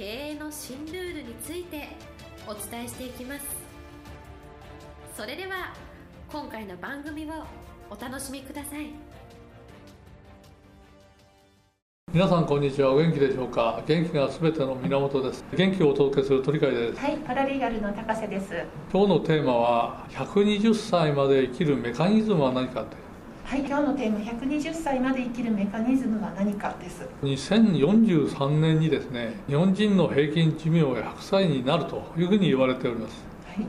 経営の新ルールについてお伝えしていきます。それでは今回の番組をお楽しみください。皆さんこんにちは。お元気でしょうか？元気がすべての源です。元気をお届けする鳥海です。はいパラリーガルの高瀬です。今日のテーマは120歳まで生きるメカニズムは何かはい今日のテーマ120歳まで生きるメカニズムは何かです。2043年にですね日本人の平均寿命が100歳になるというふうに言われております、はい、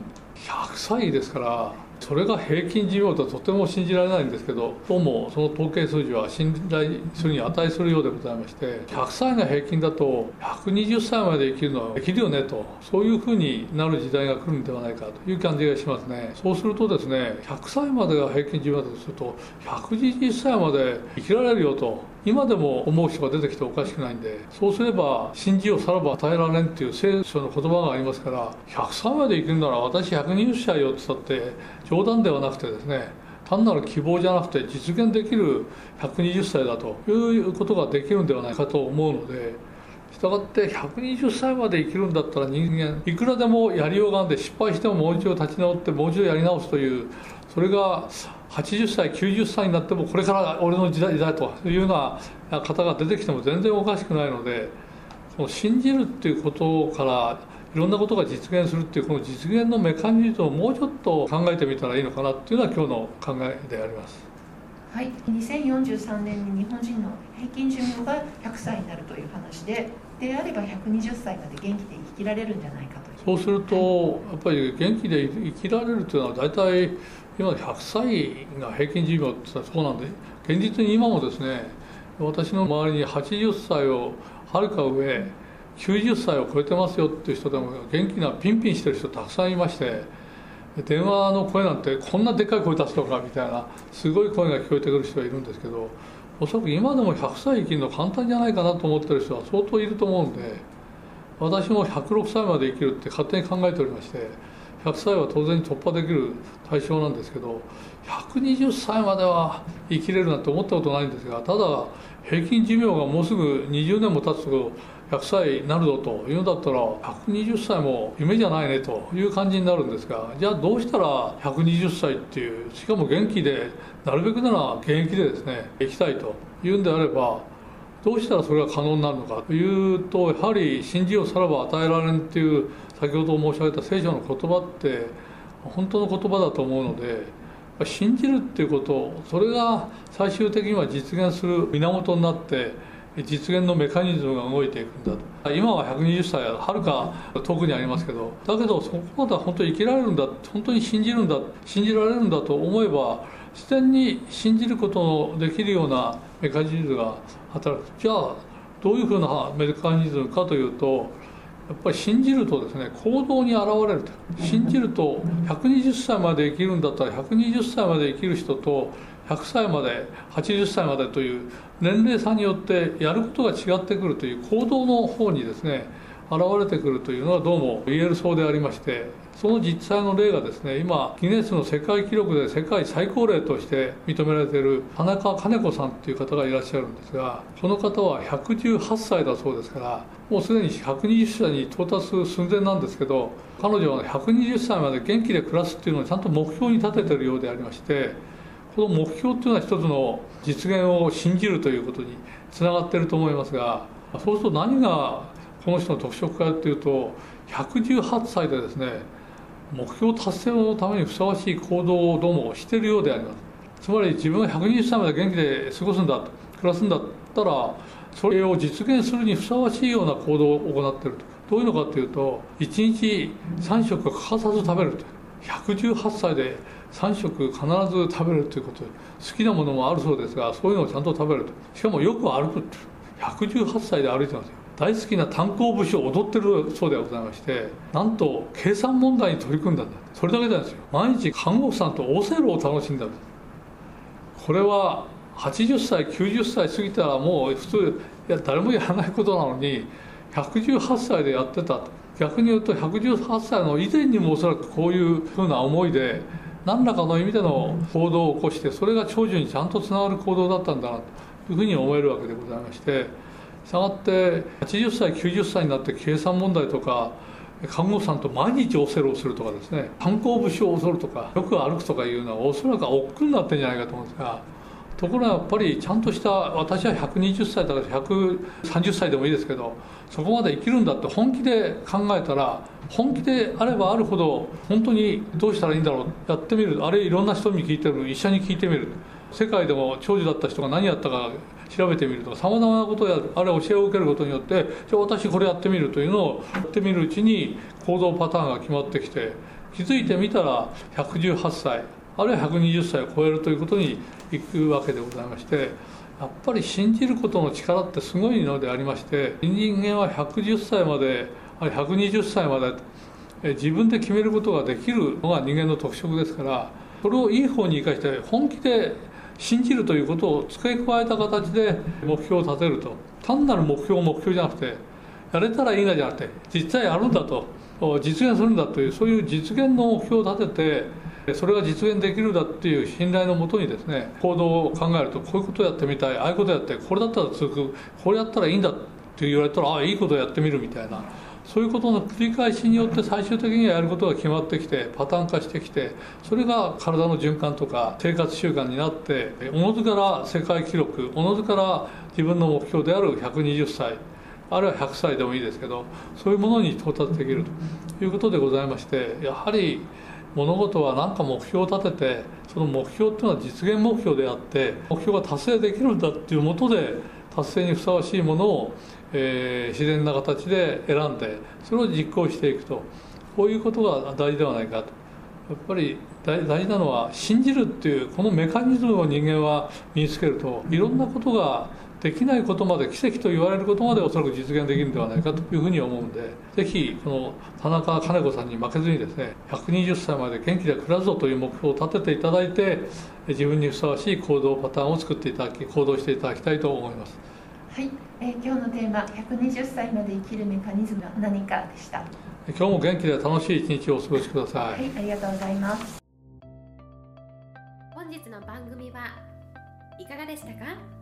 100歳ですからそれが平均寿命とはとても信じられないんですけどどうもその統計数字は信頼するに値するようでございまして100歳が平均だと120歳まで生きるのはできるよねとそういうふうになる時代が来るんではないかという感じがしますね。そうするとですね100歳までが平均寿命だとすると120歳まで生きられるよと今でも思う人が出てきておかしくないんでそうすれば信じをさらば与えられんっていう聖書の言葉がありますから100歳まで生きるなら私120歳よって言ったって冗談ではなくてですね単なる希望じゃなくて実現できる120歳だということができるんではないかと思うのでしたがって120歳まで生きるんだったら人間いくらでもやりようがあって失敗してももう一度立ち直ってもう一度やり直すというそれが80歳90歳になってもこれから俺の時代だというような方が出てきても全然おかしくないのでその信じるっていうことからいろんなことが実現するっていうこの実現のメカニズムをもうちょっと考えてみたらいいのかなっていうのは今日の考えであります。はい、2043年に日本人の平均寿命が100歳になるという話でであれば120歳まで元気で生きられるんじゃないかとそうすると、やっぱり元気で生きられるというのは大体今100歳が平均寿命ってそうなんで現実に今もですね私の周りに80歳をはるか上90歳を超えてますよっていう人でも元気なピンピンしてる人たくさんいまして電話の声なんてこんなでっかい声出すのかみたいなすごい声が聞こえてくる人がいるんですけどおそらく今でも100歳生きるの簡単じゃないかなと思ってる人は相当いると思うんで私も106歳まで生きるって勝手に考えておりまして100歳は当然突破できる対象なんですけど120歳までは生きれるなんて思ったことないんですがただ平均寿命がもうすぐ20年も経つと100歳になるぞというんだったら120歳も夢じゃないねという感じになるんですがじゃあどうしたら120歳っていうしかも元気でなるべくなら現役でですね生きたいというんであればどうしたらそれが可能になるのかというとやはり信じようさらば与えられんっていう先ほど申し上げた聖書の言葉って本当の言葉だと思うので信じるっていうことそれが最終的には実現する源になって実現のメカニズムが動いていくんだと。今は120歳はるか遠くにありますけどだけどそこまでは本当に生きられるんだ本当に信じるんだ信じられるんだと思えば自然に信じることのできるようなメカニズムが働く。じゃあどういうふうなメカニズムかというとやっぱり信じるとですね行動に現れると。信じると120歳まで生きるんだったら120歳まで生きる人と100歳まで80歳までという年齢差によってやることが違ってくるという行動の方にですね現れてくるというのはどうも言えるそうでありましてその実際の例がですね今ギネスの世界記録で世界最高齢として認められている田中金子さんという方がいらっしゃるんですがこの方は118歳だそうですからもうすでに120歳に到達する寸前なんですけど彼女は120歳まで元気で暮らすっていうのをちゃんと目標に立ててるようでありましてこの目標っていうのは一つの実現を信じるということにつながっていると思いますがそうすると何がこの人の特色かっていうと118歳でですね目標達成のためにふさわしい行動をどうもしているようであります。つまり自分が120歳まで元気で過ごすんだ暮らすんだったらそれを実現するにふさわしいような行動を行っていると。どういうのかというと1日3食欠かさず食べると118歳で3食必ず食べるということ好きなものもあるそうですがそういうのをちゃんと食べると。しかもよく歩くって118歳で歩いてますよ。大好きな炭鉱節を踊ってるそうでございましてなんと計算問題に取り組んだんだそれだけなんですよ。毎日看護婦さんとオセロを楽しんだんですこれは80歳90歳過ぎたらもう普通いや誰もやらないことなのに118歳でやってたと。逆に言うと118歳の以前にもおそらくこういうふうな思いで何らかの意味での行動を起こしてそれが長寿にちゃんとつながる行動だったんだなというふうに思えるわけでございましてしたがって80歳90歳になって計算問題とか看護師さんと毎日オセロをするとかですね観光節を恐るとかよく歩くとかいうのはおそらく億劫になってるんじゃないかと思うんですがところがやっぱりちゃんとした私は120歳だから130歳でもいいですけどそこまで生きるんだって本気で考えたら本気であればあるほど本当にどうしたらいいんだろうやってみる。あれいろんな人に聞いてる。医者に聞いてみる。世界でも長寿だった人が何やったか調べてみるとかさまざまなことをやあれ教えを受けることによってじゃあ私これやってみるというのをやってみるうちに行動パターンが決まってきて気づいてみたら118歳。あるいは120歳を超えるということにいくわけでございましてやっぱり信じることの力ってすごいのでありまして人間は110歳まであるいは120歳まで自分で決めることができるのが人間の特色ですからそれをいい方に生かして本気で信じるということを付け加えた形で目標を立てると。単なる目標目標じゃなくてやれたらいいなじゃなくて実際やるんだと実現するんだというそういう実現の目標を立ててそれが実現できるだっていう信頼のもとにですね行動を考えるとこういうことをやってみたいああいうことやってこれだったら続くこれやったらいいんだって言われたらああいいことをやってみるみたいなそういうことの繰り返しによって最終的にはやることが決まってきてパターン化してきてそれが体の循環とか生活習慣になっておのずから世界記録おのずから自分の目標である120歳あるいは100歳でもいいですけどそういうものに到達できるということでございましてやはり物事は何か目標を立ててその目標っていうのは実現目標であって目標が達成できるんだっていうもとで達成にふさわしいものを、えー、自然な形で選んでそれを実行していくと。こういうことが大事ではないかと。やっぱり大事なのは信じるっていうこのメカニズムを人間は身につけるといろんなことができないことまで奇跡と言われることまでおそらく実現できるんではないかというふうに思うんでぜひこの田中金子さんに負けずにですね120歳まで元気で暮らすぞという目標を立てていただいて自分にふさわしい行動パターンを作っていただき行動していただきたいと思います。はい、えー、今日のテーマ120歳まで生きるメカニズムは何かでした。今日も元気で楽しい一日をお過ごしください。はいありがとうございます。本日の番組はいかがでしたか？